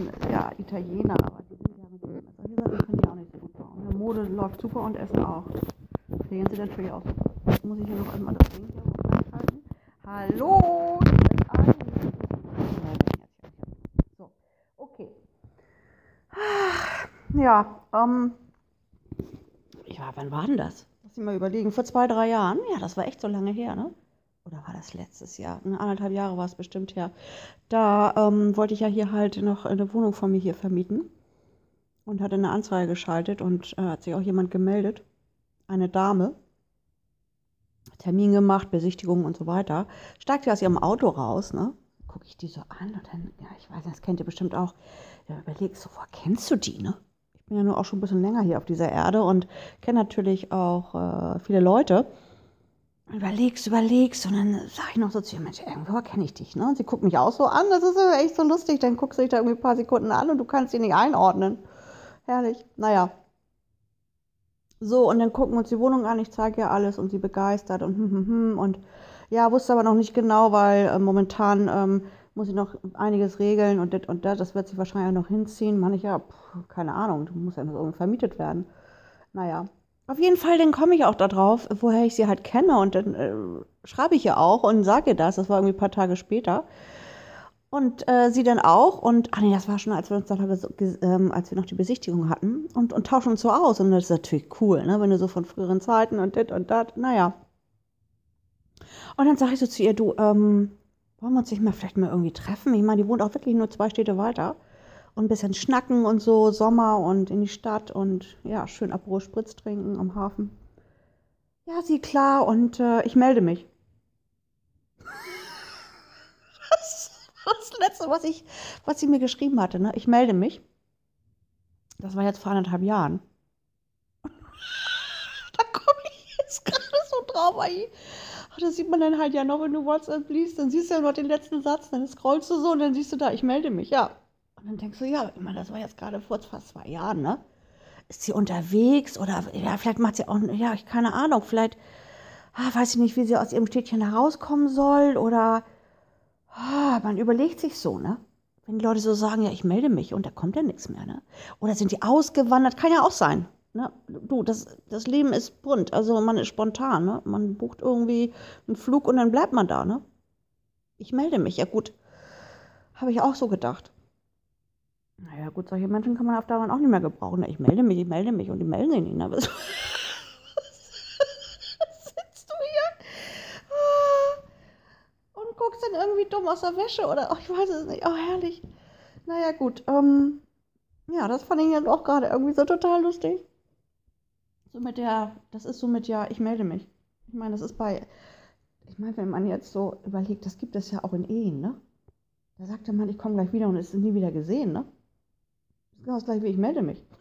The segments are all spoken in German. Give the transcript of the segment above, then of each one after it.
Immer, ja, Italiener, aber die sind ja mit solche Sachen können die auch nicht so gut bauen. Ne? Mode läuft super und Essen auch. Sehen sie natürlich auch super. Jetzt muss ich hier noch einmal das Ding hier hochhalten. Hallo. So, okay. Ja, ähm, ja, wann war denn das? Lass mich mal überlegen. Vor zwei, drei Jahren? Ja, das war echt so lange her, ne? Das letztes Jahr? Ne, anderthalb Jahre war es bestimmt her. Da ähm, wollte ich ja hier halt noch eine Wohnung von mir hier vermieten und hatte eine Anzeige geschaltet und äh, hat sich auch jemand gemeldet. Eine Dame. Termin gemacht, Besichtigung und so weiter. Steigt sie aus ihrem Auto raus, ne? Gucke ich die so an und dann, ja, ich weiß, das kennt ihr bestimmt auch. Ja, überlegst du, woher kennst du die, ne? bin ja nur auch schon ein bisschen länger hier auf dieser Erde und kenne natürlich auch äh, viele Leute. Überlegst, überlegst und dann sage ich noch so zu ihr, Mensch, irgendwo kenne ich dich, ne? Und sie guckt mich auch so an, das ist echt so lustig. Dann guckst du dich da irgendwie ein paar Sekunden an und du kannst sie nicht einordnen. Herrlich. Naja. So, und dann gucken wir uns die Wohnung an, ich zeige ihr alles und sie begeistert und hm, hm, hm. Und ja, wusste aber noch nicht genau, weil äh, momentan ähm, muss ich noch einiges regeln und das und das, das wird sich wahrscheinlich noch hinziehen. Manche, ja, pff, keine Ahnung, du musst ja noch irgendwie vermietet werden. Naja, auf jeden Fall, dann komme ich auch darauf, woher ich sie halt kenne und dann äh, schreibe ich ihr auch und sage ihr das. Das war irgendwie ein paar Tage später. Und äh, sie dann auch und, ach nee, das war schon, als wir uns dann, ähm, als wir noch die Besichtigung hatten und, und tauschen uns so aus. Und das ist natürlich cool, ne, wenn du so von früheren Zeiten und dit und dat, naja. Und dann sage ich so zu ihr, du, ähm, wollen wir uns nicht mal vielleicht mal irgendwie treffen? Ich meine, die wohnt auch wirklich nur zwei Städte weiter. Und ein bisschen schnacken und so, Sommer und in die Stadt und ja, schön Aperol Spritz trinken am Hafen. Ja, sie klar und äh, ich melde mich. das das Letzte, was, ich, was sie mir geschrieben hatte. Ne? Ich melde mich. Das war jetzt vor anderthalb Jahren. da komme ich jetzt gerade so drauf. Ey das sieht man dann halt ja noch, wenn du WhatsApp liest, dann siehst du ja noch den letzten Satz, dann scrollst du so und dann siehst du da, ich melde mich, ja. Und dann denkst du, ja, ich das war jetzt gerade vor fast zwei Jahren, ne? Ist sie unterwegs oder, ja, vielleicht macht sie auch, ja, ich keine Ahnung, vielleicht, ah, weiß ich nicht, wie sie aus ihrem Städtchen herauskommen soll oder, ah, man überlegt sich so, ne? Wenn die Leute so sagen, ja, ich melde mich und da kommt ja nichts mehr, ne? Oder sind die ausgewandert, kann ja auch sein. Ne? Du, das, das Leben ist bunt, also man ist spontan, ne? Man bucht irgendwie einen Flug und dann bleibt man da, ne? Ich melde mich, ja gut. Habe ich auch so gedacht. Naja, gut, solche Menschen kann man auf Dauer auch nicht mehr gebrauchen. Ich melde mich, ich melde mich und die melden sich nicht. Ne? Was sitzt du hier ah, und guckst dann irgendwie dumm aus der Wäsche oder oh, ich weiß es nicht. Oh, herrlich. Naja, gut. Ähm, ja, das fand ich jetzt auch gerade irgendwie so total lustig. So mit der, das ist so mit, ja, ich melde mich. Ich meine, das ist bei, ich meine, wenn man jetzt so überlegt, das gibt es ja auch in Ehen, ne? Da sagt der Mann, ich komme gleich wieder und es ist nie wieder gesehen, ne? Das ist genau das gleiche wie ich melde mich.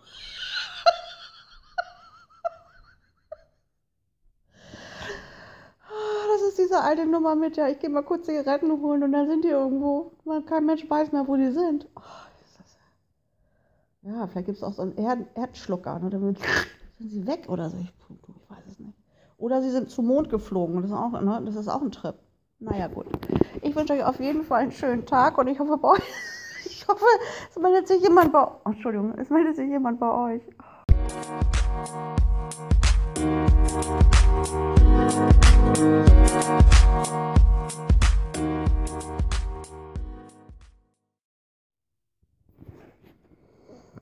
Ah, das ist diese alte Nummer mit, ja, ich gehe mal kurz Zigaretten holen und dann sind die irgendwo. Man, kein Mensch weiß mehr, wo die sind. Oh, ja, vielleicht gibt es auch so einen Erd Erdschlucker, ne? Damit sind sie weg oder so. Ich, ich, weiß es nicht. Oder sie sind zum Mond geflogen. Das ist auch, ne? das ist auch ein Trip. Naja, gut. Ich wünsche euch auf jeden Fall einen schönen Tag und ich hoffe, bei euch, hoffe, es meldet sich jemand bei oh, Entschuldigung, es meldet sich jemand bei euch.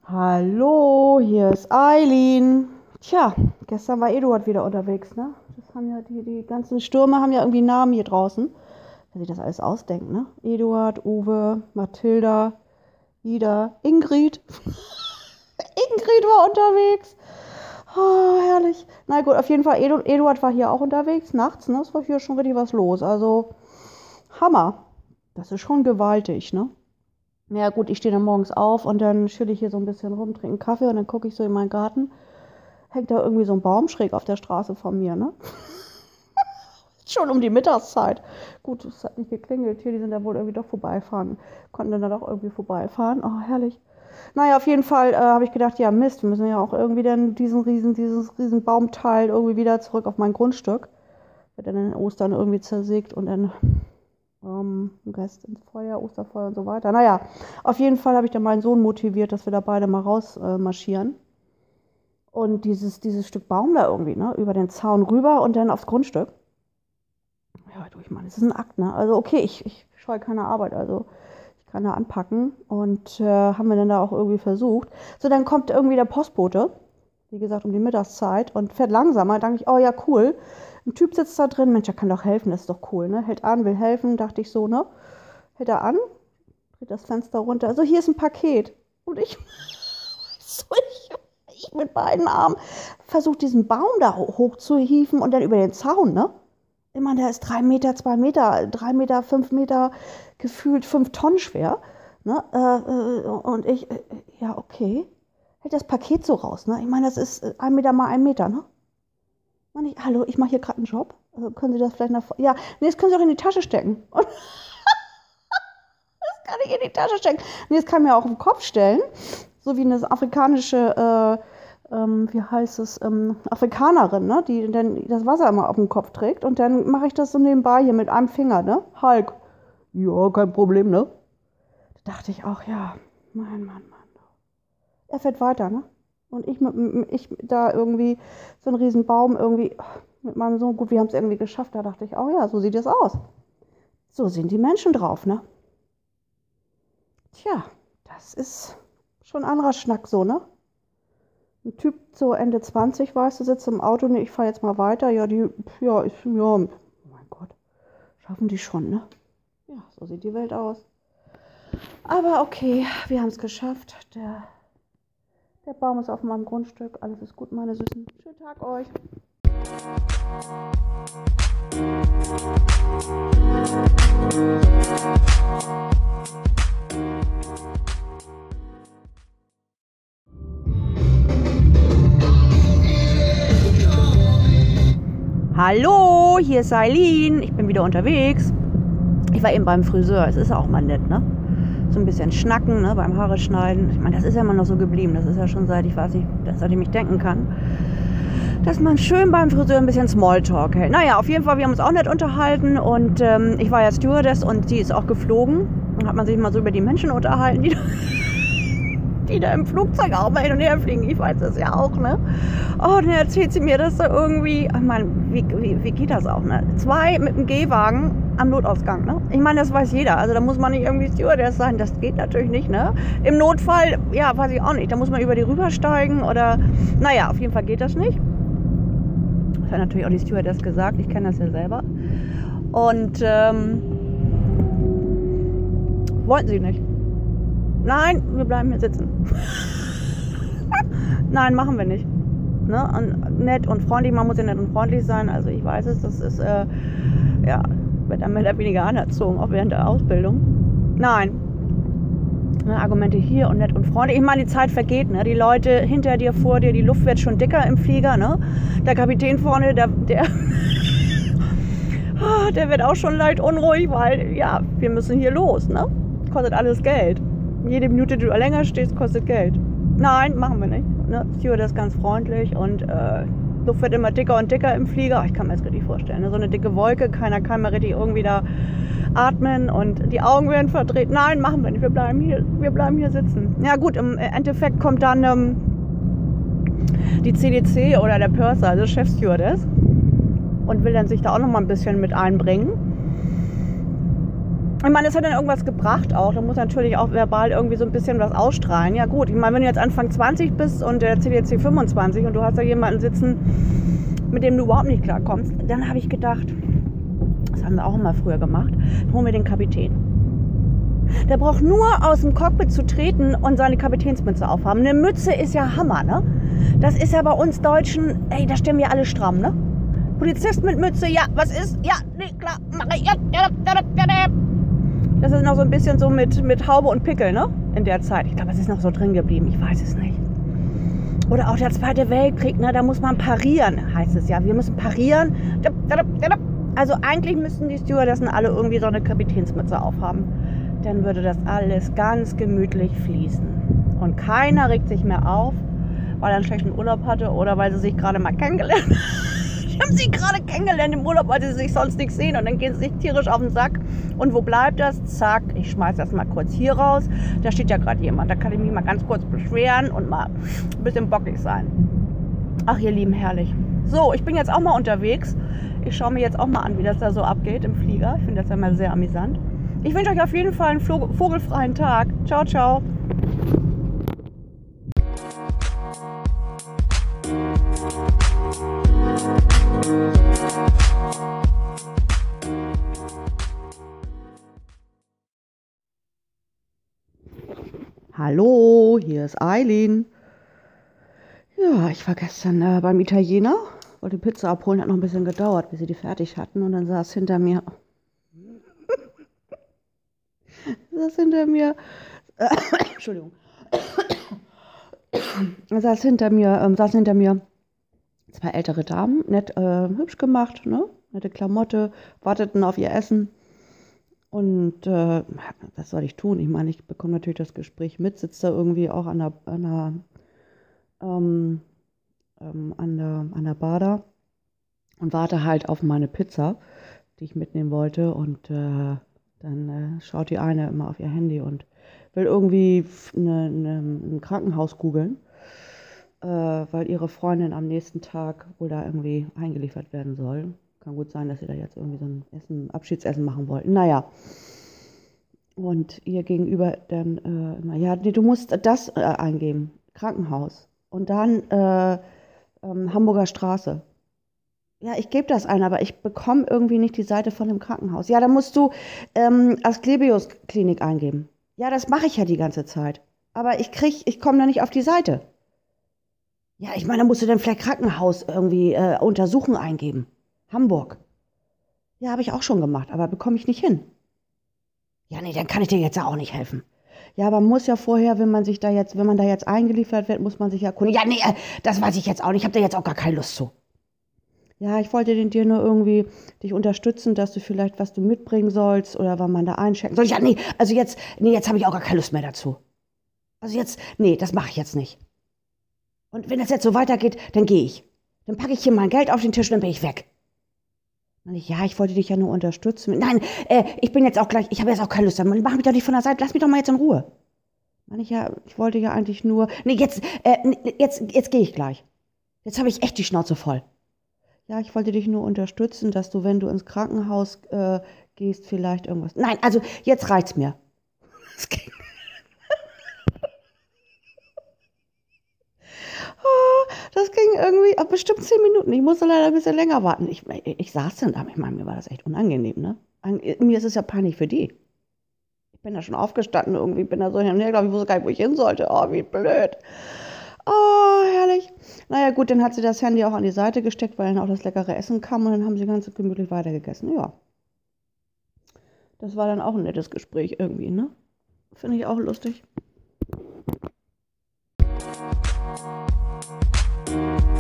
Hallo, hier ist Eileen. Tja, gestern war Eduard wieder unterwegs, ne? Das haben ja die, die ganzen Stürme haben ja irgendwie Namen hier draußen. Wer sich das alles ausdenkt, ne? Eduard, Uwe, Mathilda, Ida, Ingrid. Ingrid war unterwegs. Oh, herrlich. Na gut, auf jeden Fall, Edu, Eduard war hier auch unterwegs, nachts, ne? Es war hier schon richtig was los. Also, Hammer. Das ist schon gewaltig, ne? Ja gut, ich stehe dann morgens auf und dann schütte ich hier so ein bisschen rum, trinke einen Kaffee und dann gucke ich so in meinen Garten. Hängt da irgendwie so ein Baum schräg auf der Straße von mir, ne? Schon um die Mittagszeit. Gut, es hat nicht geklingelt. Hier, die sind da wohl irgendwie doch vorbeifahren. Konnten dann da doch irgendwie vorbeifahren. Oh, herrlich. Naja, auf jeden Fall äh, habe ich gedacht, ja Mist, wir müssen ja auch irgendwie dann diesen riesen, dieses riesen Baumteil irgendwie wieder zurück auf mein Grundstück. Wird dann in Ostern irgendwie zersägt und dann ähm, Rest ins Feuer, Osterfeuer und so weiter. Naja, auf jeden Fall habe ich dann meinen Sohn motiviert, dass wir da beide mal rausmarschieren. Äh, und dieses, dieses Stück Baum da irgendwie, ne, über den Zaun rüber und dann aufs Grundstück. Ja, du, ich meine, es ist ein Akt, ne? Also okay, ich, ich scheue keine Arbeit, also ich kann da anpacken und äh, haben wir dann da auch irgendwie versucht. So, dann kommt irgendwie der Postbote, wie gesagt, um die Mittagszeit und fährt langsamer. Da dachte ich, oh ja, cool. Ein Typ sitzt da drin, Mensch, der kann doch helfen, das ist doch cool, ne? Hält an, will helfen, dachte ich so, ne? Hält er an, dreht das Fenster runter. Also hier ist ein Paket. Und ich, so, ich, ich mit beiden Armen versuche diesen Baum da hoch zu hieven und dann über den Zaun, ne? Meine, der ist drei Meter, zwei Meter, drei Meter, fünf Meter, gefühlt fünf Tonnen schwer. Ne? Äh, äh, und ich, äh, ja, okay. Hält das Paket so raus, ne? Ich meine, das ist ein Meter mal ein Meter, ne? Ich, hallo, ich mache hier gerade einen Job. Also können Sie das vielleicht nach. Ja, nee, das können Sie auch in die Tasche stecken. das kann ich in die Tasche stecken. Nee, das kann ich mir auch im Kopf stellen. So wie eine afrikanische, äh, ähm, wie heißt es, ähm, Afrikanerin, ne? die dann das Wasser immer auf dem Kopf trägt. Und dann mache ich das so nebenbei hier mit einem Finger, ne? Hulk. Ja, kein Problem, ne? Da dachte ich auch, ja, mein Mann, Mann. Er fährt weiter, ne? Und ich, mit, ich da irgendwie so ein Riesenbaum irgendwie mit meinem Sohn, gut, wir haben es irgendwie geschafft. Da dachte ich, oh ja, so sieht es aus. So sind die Menschen drauf, ne? Tja, das ist schon ein anderer Schnack so, ne? Ein Typ so Ende 20, weißt du, sitzt im Auto, ne, ich fahre jetzt mal weiter. Ja, die, ja, ich, ja, oh mein Gott, schaffen die schon, ne? Ja, so sieht die Welt aus. Aber okay, wir haben es geschafft. Der der Baum ist auf meinem Grundstück. Alles ist gut, meine Süßen. Schönen Tag euch. Hallo, hier ist Eileen. Ich bin wieder unterwegs. Ich war eben beim Friseur. Es ist auch mal nett, ne? so ein bisschen schnacken ne, beim Haare schneiden. Ich meine, das ist ja immer noch so geblieben. Das ist ja schon seit, ich weiß nicht, seit ich mich denken kann. Dass man schön beim Friseur ein bisschen Smalltalk hält. Naja, auf jeden Fall, wir haben uns auch nett unterhalten und ähm, ich war ja Stewardess und sie ist auch geflogen. Dann hat man sich mal so über die Menschen unterhalten, die die da im Flugzeug auch mal hin und her fliegen. Ich weiß das ja auch, ne? Oh, dann erzählt sie mir, dass da irgendwie, ich meine, wie, wie, wie geht das auch, ne? Zwei mit dem Gehwagen am Notausgang, ne? Ich meine, das weiß jeder. Also da muss man nicht irgendwie Stewardess sein. Das geht natürlich nicht, ne? Im Notfall, ja, weiß ich auch nicht. Da muss man über die rübersteigen oder, naja, auf jeden Fall geht das nicht. Das hat natürlich auch die Stewardess gesagt. Ich kenne das ja selber. Und, ähm, wollten sie nicht. Nein, wir bleiben hier sitzen. Nein, machen wir nicht. Ne? Und nett und freundlich, man muss ja nett und freundlich sein. Also ich weiß es, das ist, äh, ja, wird dann mehr oder weniger anerzogen, auch während der Ausbildung. Nein. Ne, Argumente hier und nett und freundlich. Ich meine, die Zeit vergeht, ne? Die Leute hinter dir, vor dir, die Luft wird schon dicker im Flieger, ne? Der Kapitän vorne, der, der, der wird auch schon leicht unruhig, weil, ja, wir müssen hier los, ne? Kostet alles Geld jede Minute, die du länger stehst, kostet Geld. Nein, machen wir nicht. Ne? Steward ist ganz freundlich und äh, Luft wird immer dicker und dicker im Flieger. Ich kann mir das richtig vorstellen. Ne? So eine dicke Wolke, keiner kann mehr richtig irgendwie da atmen und die Augen werden verdreht. Nein, machen wir nicht. Wir bleiben hier, wir bleiben hier sitzen. Ja gut, im Endeffekt kommt dann ähm, die CDC oder der Purser, also Chefstewardess, und will dann sich da auch noch mal ein bisschen mit einbringen. Ich meine, es hat dann irgendwas gebracht auch. Da muss natürlich auch verbal irgendwie so ein bisschen was ausstrahlen. Ja gut, ich meine, wenn du jetzt Anfang 20 bist und der CDC 25 und du hast da jemanden sitzen, mit dem du überhaupt nicht klarkommst, dann habe ich gedacht, das haben wir auch immer früher gemacht, holen wir den Kapitän. Der braucht nur aus dem Cockpit zu treten und seine Kapitänsmütze aufhaben. Eine Mütze ist ja Hammer, ne? Das ist ja bei uns Deutschen, ey, da stellen wir alle stramm, ne? Polizist mit Mütze, ja, was ist? Ja, nee, klar, mach ich. Ja, ja, ja, ja, ja. Das ist noch so ein bisschen so mit, mit Haube und Pickel, ne? In der Zeit. Ich glaube, es ist noch so drin geblieben. Ich weiß es nicht. Oder auch der Zweite Weltkrieg, ne? Da muss man parieren, heißt es ja. Wir müssen parieren. Also eigentlich müssten die Stewardessen alle irgendwie so eine Kapitänsmütze aufhaben. Dann würde das alles ganz gemütlich fließen. Und keiner regt sich mehr auf, weil er einen schlechten Urlaub hatte oder weil sie sich gerade mal kennengelernt haben. die haben sie gerade kennengelernt im Urlaub, weil sie sich sonst nicht sehen. Und dann gehen sie sich tierisch auf den Sack. Und wo bleibt das? Zack, ich schmeiß das mal kurz hier raus. Da steht ja gerade jemand. Da kann ich mich mal ganz kurz beschweren und mal ein bisschen bockig sein. Ach, ihr Lieben, herrlich. So, ich bin jetzt auch mal unterwegs. Ich schaue mir jetzt auch mal an, wie das da so abgeht im Flieger. Ich finde das ja mal sehr amüsant. Ich wünsche euch auf jeden Fall einen vogelfreien Tag. Ciao, ciao. Hallo, hier ist Eileen. Ja, ich war gestern äh, beim Italiener, wollte Pizza abholen, hat noch ein bisschen gedauert, bis sie die fertig hatten und dann saß hinter mir saß hinter mir äh, Entschuldigung. saß hinter mir, ähm, saß hinter mir zwei ältere Damen, nett äh, hübsch gemacht, ne? Nette Klamotte, warteten auf ihr Essen. Und äh, was soll ich tun? Ich meine, ich bekomme natürlich das Gespräch mit, sitze da irgendwie auch an der, an der, ähm, ähm, an der, an der Bar und warte halt auf meine Pizza, die ich mitnehmen wollte. Und äh, dann äh, schaut die eine immer auf ihr Handy und will irgendwie eine, eine, ein Krankenhaus googeln, äh, weil ihre Freundin am nächsten Tag wohl da irgendwie eingeliefert werden soll. Kann gut sein, dass sie da jetzt irgendwie so ein Essen, Abschiedsessen machen wollten. Naja. Und ihr gegenüber dann, äh, immer, ja, nee, du musst das äh, eingeben. Krankenhaus. Und dann äh, ähm, Hamburger Straße. Ja, ich gebe das ein, aber ich bekomme irgendwie nicht die Seite von dem Krankenhaus. Ja, dann musst du ähm, Asklepios Klinik eingeben. Ja, das mache ich ja die ganze Zeit. Aber ich krieg, ich komme da nicht auf die Seite. Ja, ich meine, da musst du dann vielleicht Krankenhaus irgendwie äh, untersuchen eingeben. Hamburg. Ja, habe ich auch schon gemacht, aber bekomme ich nicht hin. Ja, nee, dann kann ich dir jetzt auch nicht helfen. Ja, aber man muss ja vorher, wenn man sich da jetzt, wenn man da jetzt eingeliefert wird, muss man sich ja. Ja, nee, äh, das weiß ich jetzt auch nicht. Ich habe da jetzt auch gar keine Lust zu. Ja, ich wollte dir nur irgendwie dich unterstützen, dass du vielleicht was du mitbringen sollst oder wann man da einchecken soll. Ja, nee, also jetzt, nee, jetzt habe ich auch gar keine Lust mehr dazu. Also jetzt, nee, das mache ich jetzt nicht. Und wenn das jetzt so weitergeht, dann gehe ich. Dann packe ich hier mein Geld auf den Tisch und dann bin ich weg. Ich, ja, ich wollte dich ja nur unterstützen. Nein, äh, ich bin jetzt auch gleich, ich habe jetzt auch keine Lust. Mach mich doch nicht von der Seite, lass mich doch mal jetzt in Ruhe. Mann, ich, ja, ich wollte ja eigentlich nur. Nee, jetzt, äh, jetzt, jetzt gehe ich gleich. Jetzt habe ich echt die Schnauze voll. Ja, ich wollte dich nur unterstützen, dass du, wenn du ins Krankenhaus äh, gehst, vielleicht irgendwas. Nein, also jetzt reicht's mir. Das ging. Das ging irgendwie ab bestimmt zehn Minuten. Ich musste leider ein bisschen länger warten. Ich, ich saß dann da. Ich meine, mir war das echt unangenehm, ne? Mir ist es ja peinlich für die. Ich bin da schon aufgestanden irgendwie, bin da so hin und her, glaube ich, wusste gar nicht, wo ich hin sollte. Oh, wie blöd. Oh, herrlich. Naja, gut, dann hat sie das Handy auch an die Seite gesteckt, weil dann auch das leckere Essen kam und dann haben sie ganz gemütlich weitergegessen. Ja. Das war dann auch ein nettes Gespräch irgendwie, ne? Finde ich auch lustig.